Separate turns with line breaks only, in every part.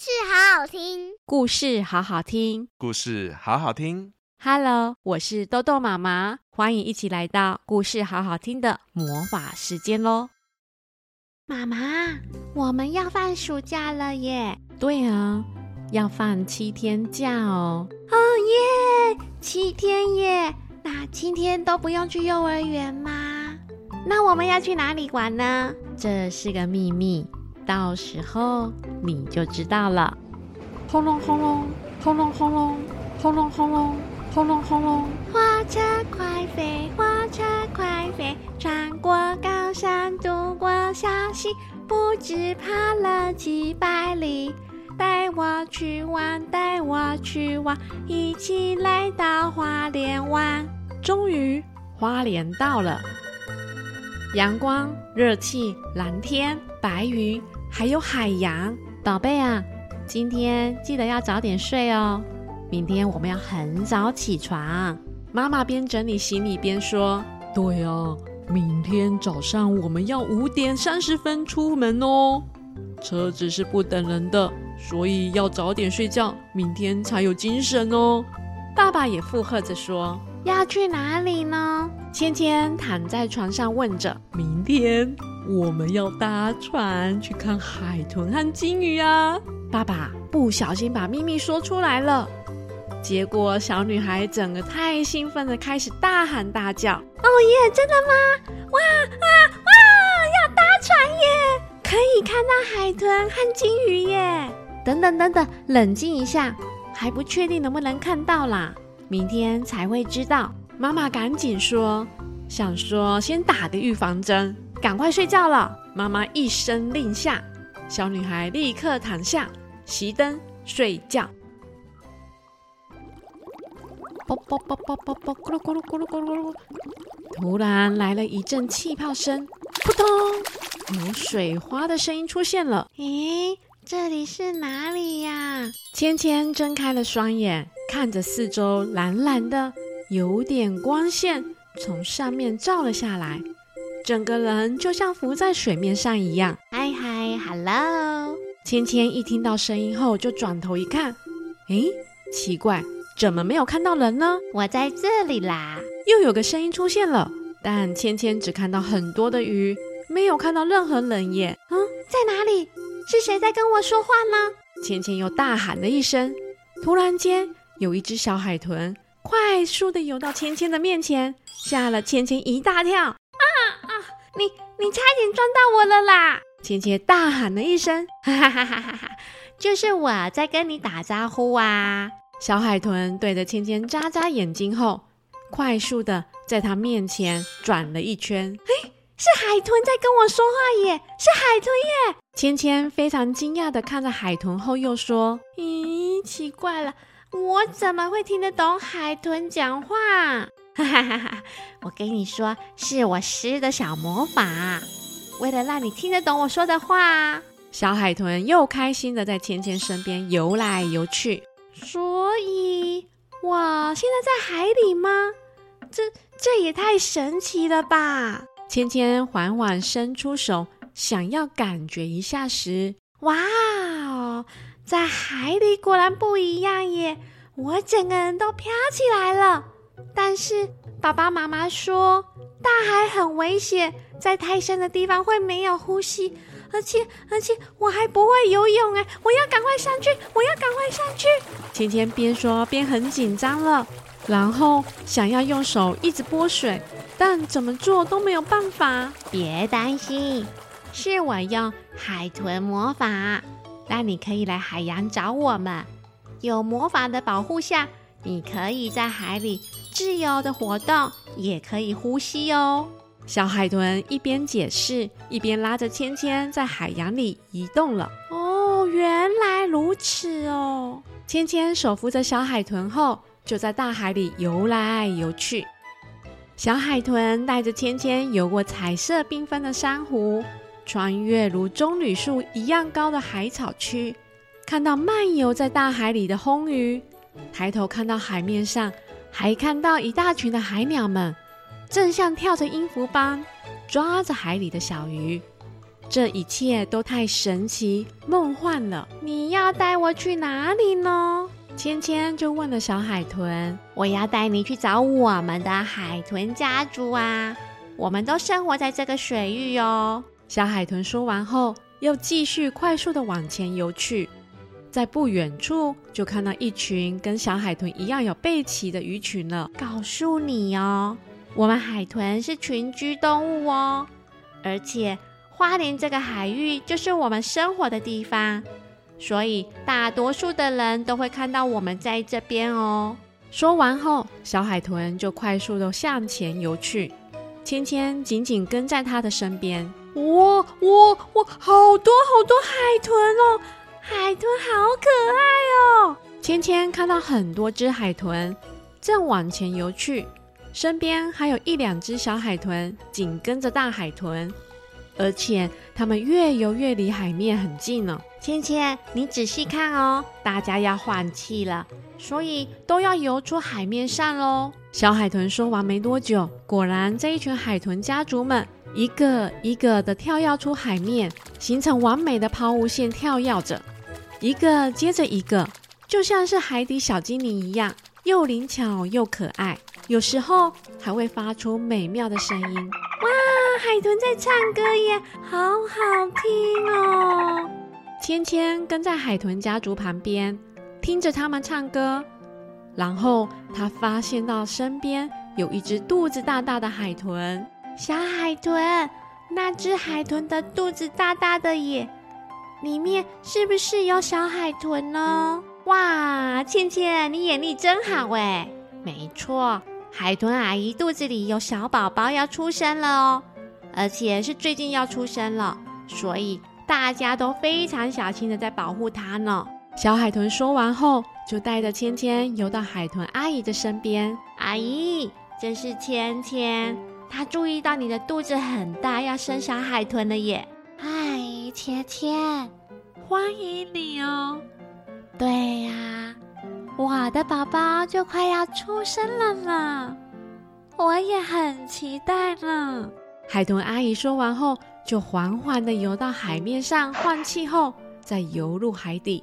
事好好听，
故事好好听，
故事好好听。
Hello，我是豆豆妈妈，欢迎一起来到故事好好听的魔法时间喽。
妈妈，我们要放暑假了耶！
对啊，要放七天假哦。
哦耶，七天耶！那今天都不用去幼儿园吗？那我们要去哪里玩呢？
这是个秘密。到时候你就知道了。轰隆轰隆，轰隆轰隆，轰隆轰隆，轰隆轰隆。
火车快飞，火车快飞，穿过高山，渡过小溪，不知爬了几百里。带我去玩，带我去玩，一起来到花莲玩。
终于，花莲到了，阳光、热气、蓝天、白云。还有海洋，宝贝啊，今天记得要早点睡哦。明天我们要很早起床。妈妈边整理行李边说：“对啊，明天早上我们要五点三十分出门哦。车子是不等人的，所以要早点睡觉，明天才有精神哦。”爸爸也附和着说：“
要去哪里呢？”
芊芊躺在床上问着：“明天。”我们要搭船去看海豚和鲸鱼啊！爸爸不小心把秘密说出来了，结果小女孩整个太兴奋的开始大喊大叫：“
哦耶！真的吗？哇啊哇！要搭船耶！可以看到海豚和鲸鱼耶！
等等等等，冷静一下，还不确定能不能看到啦，明天才会知道。”妈妈赶紧说：“想说先打个预防针。”赶快睡觉了！妈妈一声令下，小女孩立刻躺下，熄灯睡觉。啵啵啵啵啵啵，咕噜咕噜咕噜咕噜咕噜。突然来了一阵气泡声，扑通，有水花的声音出现了。
咦，这里是哪里呀？
芊芊睁开了双眼，看着四周蓝蓝的，有点光线从上面照了下来。整个人就像浮在水面上一样。
嗨嗨，Hello！
芊芊一听到声音后，就转头一看，诶，奇怪，怎么没有看到人呢？
我在这里啦！
又有个声音出现了，但芊芊只看到很多的鱼，没有看到任何人耶。
嗯，在哪里？是谁在跟我说话呢？
芊芊又大喊了一声。突然间，有一只小海豚快速的游到芊芊的面前，吓了芊芊一大跳。
你你差点撞到我了啦！
芊芊大喊了一声，
哈哈哈哈哈哈！就是我在跟你打招呼啊！
小海豚对着芊芊眨眨眼睛后，快速的在她面前转了一圈。
嘿，是海豚在跟我说话耶！是海豚耶！
芊芊非常惊讶的看着海豚后，又说：“
咦，奇怪了，我怎么会听得懂海豚讲话？”哈哈哈哈，我跟你说，是我施的小魔法，为了让你听得懂我说的话。
小海豚又开心的在芊芊身边游来游去。
所以，我现在在海里吗？这这也太神奇了吧！
芊芊缓缓伸出手，想要感觉一下时，
哇哦，在海里果然不一样耶！我整个人都飘起来了。但是爸爸妈妈说大海很危险，在太深的地方会没有呼吸，而且而且我还不会游泳哎，我要赶快上去，我要赶快上去。
芊芊边说边很紧张了，然后想要用手一直拨水，但怎么做都没有办法。
别担心，是我用海豚魔法，让你可以来海洋找我们。有魔法的保护下，你可以在海里自由的活动，也可以呼吸哦。
小海豚一边解释，一边拉着芊芊在海洋里移动了。
哦，原来如此哦。
芊芊手扶着小海豚后，就在大海里游来游去。小海豚带着芊芊游过彩色缤纷的珊瑚，穿越如棕榈树一样高的海草区，看到漫游在大海里的红鱼。抬头看到海面上，还看到一大群的海鸟们，正像跳着音符般抓着海里的小鱼。这一切都太神奇、梦幻了。
你要带我去哪里呢？
芊芊就问了小海豚：“
我要带你去找我们的海豚家族啊！我们都生活在这个水域哟。”
小海豚说完后，又继续快速的往前游去。在不远处，就看到一群跟小海豚一样有背鳍的鱼群了。
告诉你哦，我们海豚是群居动物哦，而且花莲这个海域就是我们生活的地方，所以大多数的人都会看到我们在这边哦。
说完后，小海豚就快速地向前游去，芊芊紧紧跟在他的身边。
哇哇哇！好多好多海豚哦！海豚好可爱哦！
芊芊看到很多只海豚正往前游去，身边还有一两只小海豚紧跟着大海豚，而且它们越游越离海面很近呢。
芊芊，你仔细看哦，大家要换气了，所以都要游出海面上喽。
小海豚说完没多久，果然这一群海豚家族们一个一个的跳跃出海面，形成完美的抛物线，跳跃着。一个接着一个，就像是海底小精灵一样，又灵巧又可爱，有时候还会发出美妙的声音。
哇，海豚在唱歌耶，好好听哦！
芊芊跟在海豚家族旁边，听着他们唱歌，然后他发现到身边有一只肚子大大的海豚。
小海豚，那只海豚的肚子大大的耶。里面是不是有小海豚呢？哇，倩倩，你眼力真好哎！没错，海豚阿姨肚子里有小宝宝要出生了哦，而且是最近要出生了，所以大家都非常小心的在保护它呢。
小海豚说完后，就带着芊芊游到海豚阿姨的身边。
阿姨，这是芊芊，她注意到你的肚子很大，要生小海豚了耶。嗨，芊芊，欢迎你哦！对呀，我的宝宝就快要出生了呢，我也很期待呢。
海豚阿姨说完后，就缓缓地游到海面上换气后，再游入海底。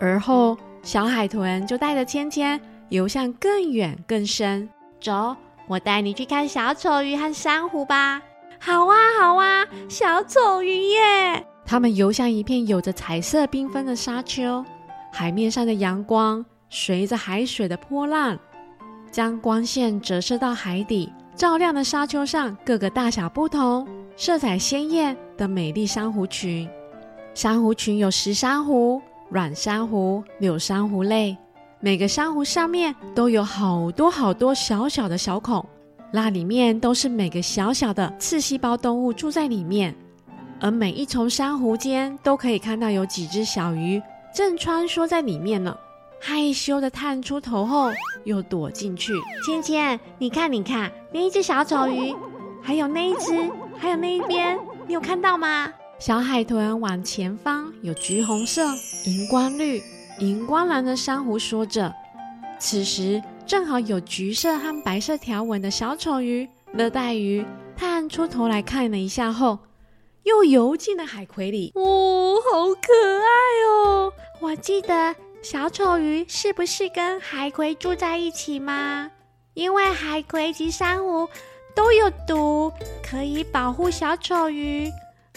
而后，小海豚就带着芊芊游向更远更深。
走，我带你去看小丑鱼和珊瑚吧。好啊，好啊，小丑鱼耶！
它们游向一片有着彩色缤纷的沙丘，海面上的阳光随着海水的波浪，将光线折射到海底，照亮了沙丘上各个大小不同、色彩鲜艳的美丽珊瑚群。珊瑚群有石珊瑚、软珊瑚、柳珊瑚类，每个珊瑚上面都有好多好多小小的小孔。那里面都是每个小小的刺细胞动物住在里面，而每一丛珊瑚间都可以看到有几只小鱼正穿梭在里面呢，害羞的探出头后又躲进去。
芊芊，你看，你看，那一只小丑鱼，还有那一只，还有那一边，你有看到吗？
小海豚往前方有橘红色、荧光绿、荧光蓝的珊瑚说着，此时。正好有橘色和白色条纹的小丑鱼、热带鱼探出头来看了一下后，又游进了海葵里。
哦，好可爱哦！我记得小丑鱼是不是跟海葵住在一起吗？因为海葵及珊瑚都有毒，可以保护小丑鱼，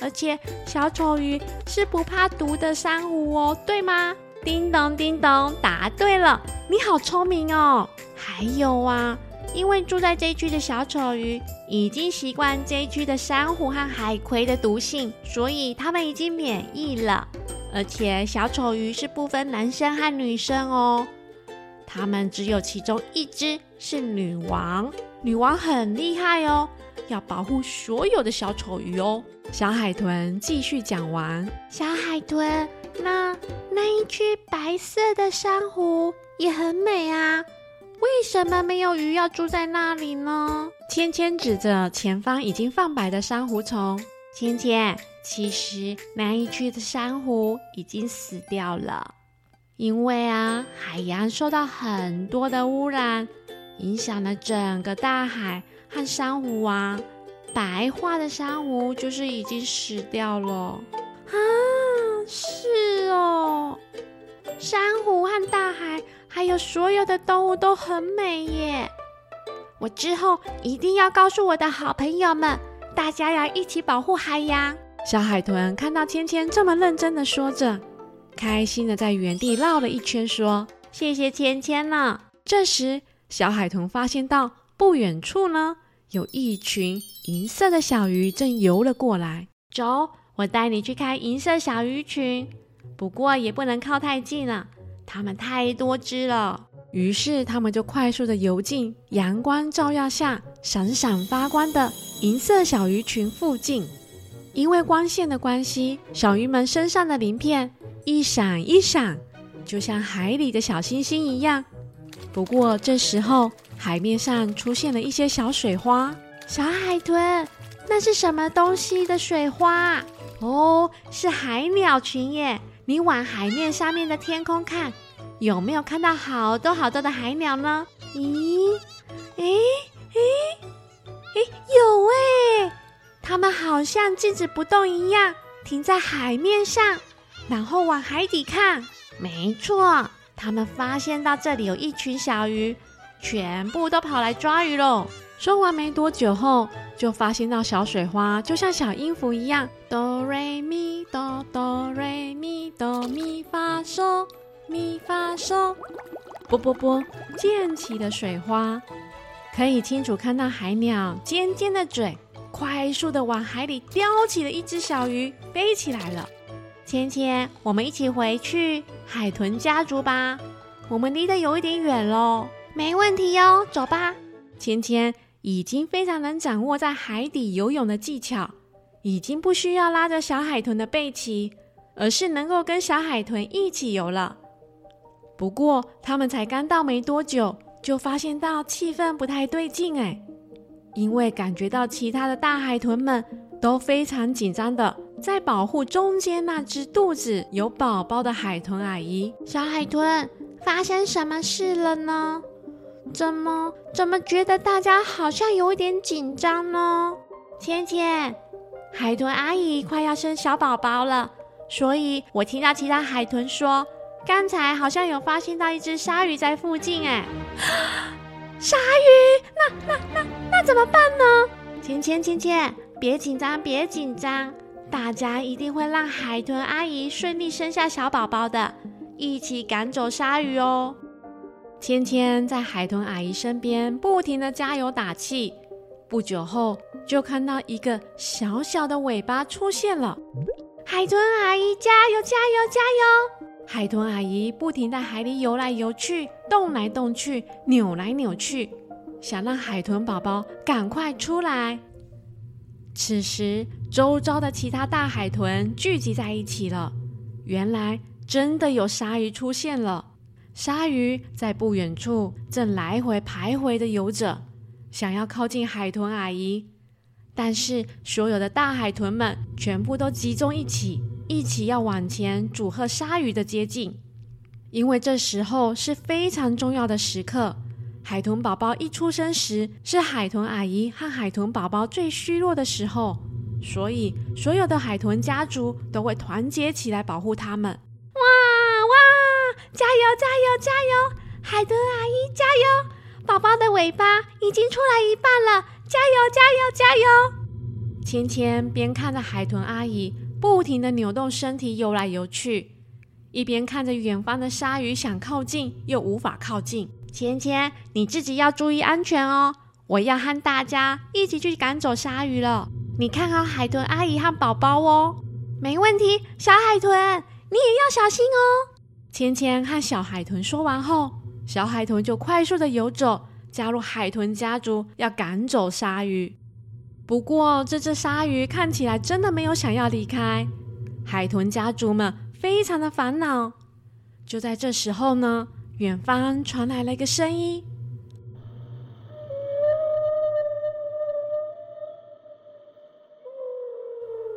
而且小丑鱼是不怕毒的珊瑚哦，对吗？叮咚叮咚，答对了！你好聪明哦。还有啊，因为住在这一区的小丑鱼已经习惯这一区的珊瑚和海葵的毒性，所以它们已经免疫了。而且小丑鱼是不分男生和女生哦，它们只有其中一只是女王，女王很厉害哦，要保护所有的小丑鱼哦。
小海豚继续讲完，
小海豚，那那一区白色的珊瑚也很美啊。为什么没有鱼要住在那里呢？
芊芊指着前方已经泛白的珊瑚丛。
芊芊，其实那一区的珊瑚已经死掉了，因为啊，海洋受到很多的污染，影响了整个大海和珊瑚啊。
白化的珊瑚就是已经死掉了。
啊，是哦，珊瑚和大海，还有所有的动物都很美耶。我之后一定要告诉我的好朋友们，大家要一起保护海洋。
小海豚看到芊芊这么认真的说着，开心的在原地绕了一圈，说：“
谢谢芊芊了。”
这时，小海豚发现到不远处呢，有一群银色的小鱼正游了过来。
走，我带你去看银色小鱼群。不过也不能靠太近了，它们太多只了。
于是，他们就快速的游进阳光照耀下闪闪发光的银色小鱼群附近。因为光线的关系，小鱼们身上的鳞片一闪一闪，就像海里的小星星一样。不过，这时候海面上出现了一些小水花。
小海豚，那是什么东西的水花？哦，是海鸟群耶！你往海面上面的天空看。有没有看到好多好多的海鸟呢？咦，诶，诶，诶，有诶！它们好像静止不动一样，停在海面上，然后往海底看。没错，他们发现到这里有一群小鱼，全部都跑来抓鱼喽。
说完没多久后，就发现到小水花就像小音符一样，哆瑞咪哆哆瑞咪哆咪发嗦。咪发嗦，啵啵啵，溅起的水花，可以清楚看到海鸟尖尖的嘴，快速的往海里叼起了一只小鱼，飞起来了。
芊芊，我们一起回去海豚家族吧，我们离得有一点远喽。没问题哟，走吧。
芊芊已经非常能掌握在海底游泳的技巧，已经不需要拉着小海豚的背鳍，而是能够跟小海豚一起游了。不过，他们才刚到没多久，就发现到气氛不太对劲哎，因为感觉到其他的大海豚们都非常紧张的在保护中间那只肚子有宝宝的海豚阿姨。
小海豚，发生什么事了呢？怎么怎么觉得大家好像有一点紧张呢？芊芊，海豚阿姨快要生小宝宝了，所以我听到其他海豚说。刚才好像有发现到一只鲨鱼在附近，哎，鲨鱼，那那那那怎么办呢？芊芊芊芊，别紧张，别紧张，大家一定会让海豚阿姨顺利生下小宝宝的，一起赶走鲨鱼哦。
芊芊在海豚阿姨身边不停地加油打气，不久后就看到一个小小的尾巴出现了。
海豚阿姨，加油，加油，加油！
海豚阿姨不停在海里游来游去，动来动去，扭来扭去，想让海豚宝宝赶快出来。此时，周遭的其他大海豚聚集在一起了。原来，真的有鲨鱼出现了。鲨鱼在不远处正来回徘徊地游着，想要靠近海豚阿姨。但是，所有的大海豚们全部都集中一起。一起要往前阻吓鲨鱼的接近，因为这时候是非常重要的时刻。海豚宝宝一出生时，是海豚阿姨和海豚宝宝最虚弱的时候，所以所有的海豚家族都会团结起来保护它们。
哇哇！加油加油加油！海豚阿姨加油！宝宝的尾巴已经出来一半了，加油加油加油！
芊芊边看着海豚阿姨。不停地扭动身体，游来游去，一边看着远方的鲨鱼，想靠近又无法靠近。
芊芊，你自己要注意安全哦！我要和大家一起去赶走鲨鱼了。你看好海豚阿姨和宝宝哦。没问题，小海豚，你也要小心哦。
芊芊和小海豚说完后，小海豚就快速地游走，加入海豚家族，要赶走鲨鱼。不过，这只鲨鱼看起来真的没有想要离开。海豚家族们非常的烦恼。就在这时候呢，远方传来了一个声音，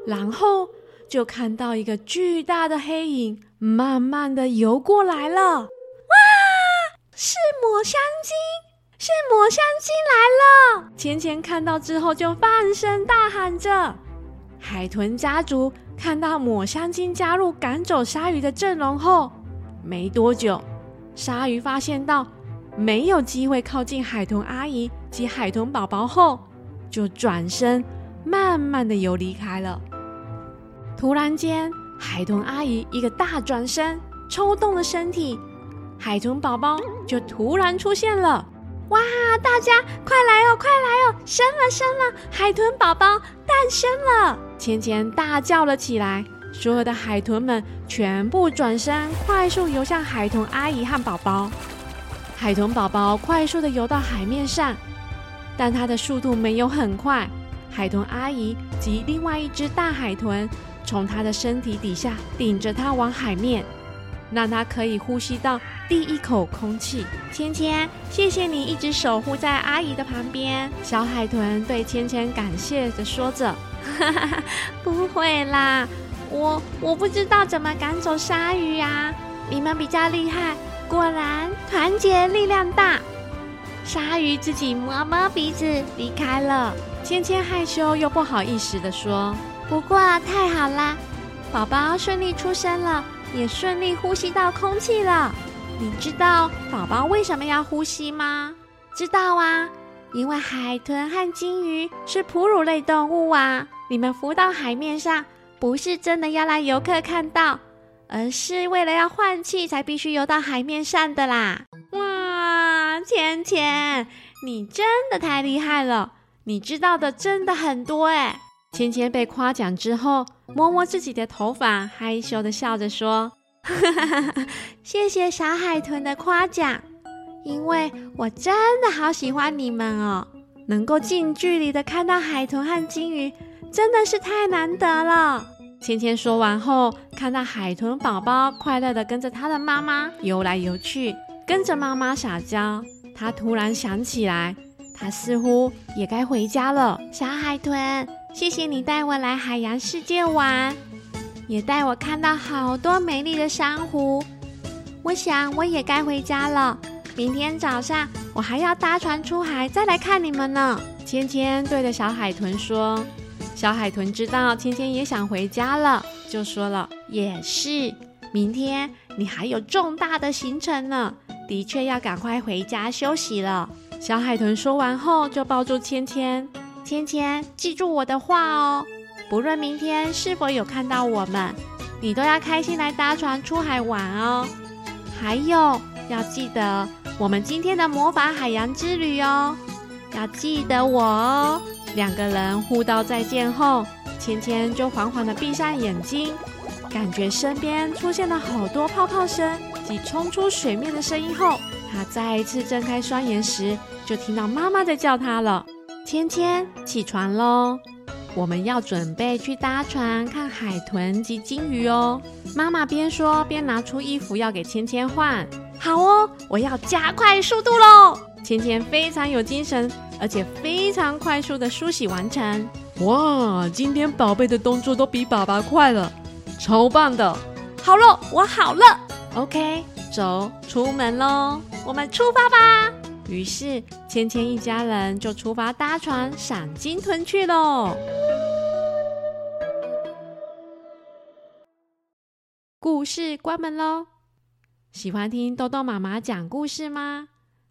然后就看到一个巨大的黑影慢慢的游过来了。
哇，是抹香鲸！是抹香鲸来了！
钱钱看到之后就放声大喊着。海豚家族看到抹香鲸加入赶走鲨鱼的阵容后，没多久，鲨鱼发现到没有机会靠近海豚阿姨及海豚宝宝后，就转身慢慢的游离开了。突然间，海豚阿姨一个大转身，抽动了身体，海豚宝宝就突然出现了。
哇！大家快来哦，快来哦！生了，生了！海豚宝宝诞生了！
芊芊大叫了起来。所有的海豚们全部转身，快速游向海豚阿姨和宝宝。海豚宝宝快速地游到海面上，但它的速度没有很快。海豚阿姨及另外一只大海豚从它的身体底下顶着它往海面。让它可以呼吸到第一口空气。
芊芊，谢谢你一直守护在阿姨的旁边。
小海豚对芊芊感谢地说着：“哈哈
不会啦，我我不知道怎么赶走鲨鱼呀。你们比较厉害，果然团结力量大。”鲨鱼自己摸摸鼻子离开了。
芊芊害羞又不好意思地说：“
不过太好啦，宝宝顺利出生了。”也顺利呼吸到空气了。你知道宝宝为什么要呼吸吗？知道啊，因为海豚和鲸鱼是哺乳类动物啊。你们浮到海面上，不是真的要让游客看到，而是为了要换气才必须游到海面上的啦。哇，芊芊，你真的太厉害了！你知道的真的很多哎。
芊芊被夸奖之后，摸摸自己的头发，害羞的笑着说：“
谢谢小海豚的夸奖，因为我真的好喜欢你们哦。能够近距离的看到海豚和鲸鱼，真的是太难得了。”
芊芊说完后，看到海豚宝宝快乐地跟着他的妈妈游来游去，跟着妈妈撒娇，他突然想起来，他似乎也该回家了。
小海豚。谢谢你带我来海洋世界玩，也带我看到好多美丽的珊瑚。我想我也该回家了。明天早上我还要搭船出海，再来看你们呢。
芊芊对着小海豚说：“小海豚知道芊芊也想回家了，就说了：
也是，明天你还有重大的行程呢，的确要赶快回家休息了。”
小海豚说完后，就抱住芊芊。
芊芊，记住我的话哦！不论明天是否有看到我们，你都要开心来搭船出海玩哦。还有，要记得我们今天的魔法海洋之旅哦，要记得我哦。
两个人互道再见后，芊芊就缓缓地闭上眼睛，感觉身边出现了好多泡泡声及冲出水面的声音后，她再一次睁开双眼时，就听到妈妈在叫她了。芊芊，起床喽！我们要准备去搭船看海豚及鲸鱼哦。妈妈边说边拿出衣服要给芊芊换。
好哦，我要加快速度喽！
芊芊非常有精神，而且非常快速的梳洗完成。哇，今天宝贝的动作都比爸爸快了，超棒的！
好了，我好了。
OK，走，出门喽！我们出发吧。于是，芊芊一家人就出发搭船赏鲸豚去喽。故事关门喽！喜欢听豆豆妈妈讲故事吗？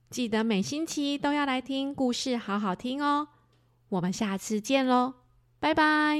记得每星期都要来听故事，好好听哦。我们下次见喽，拜拜。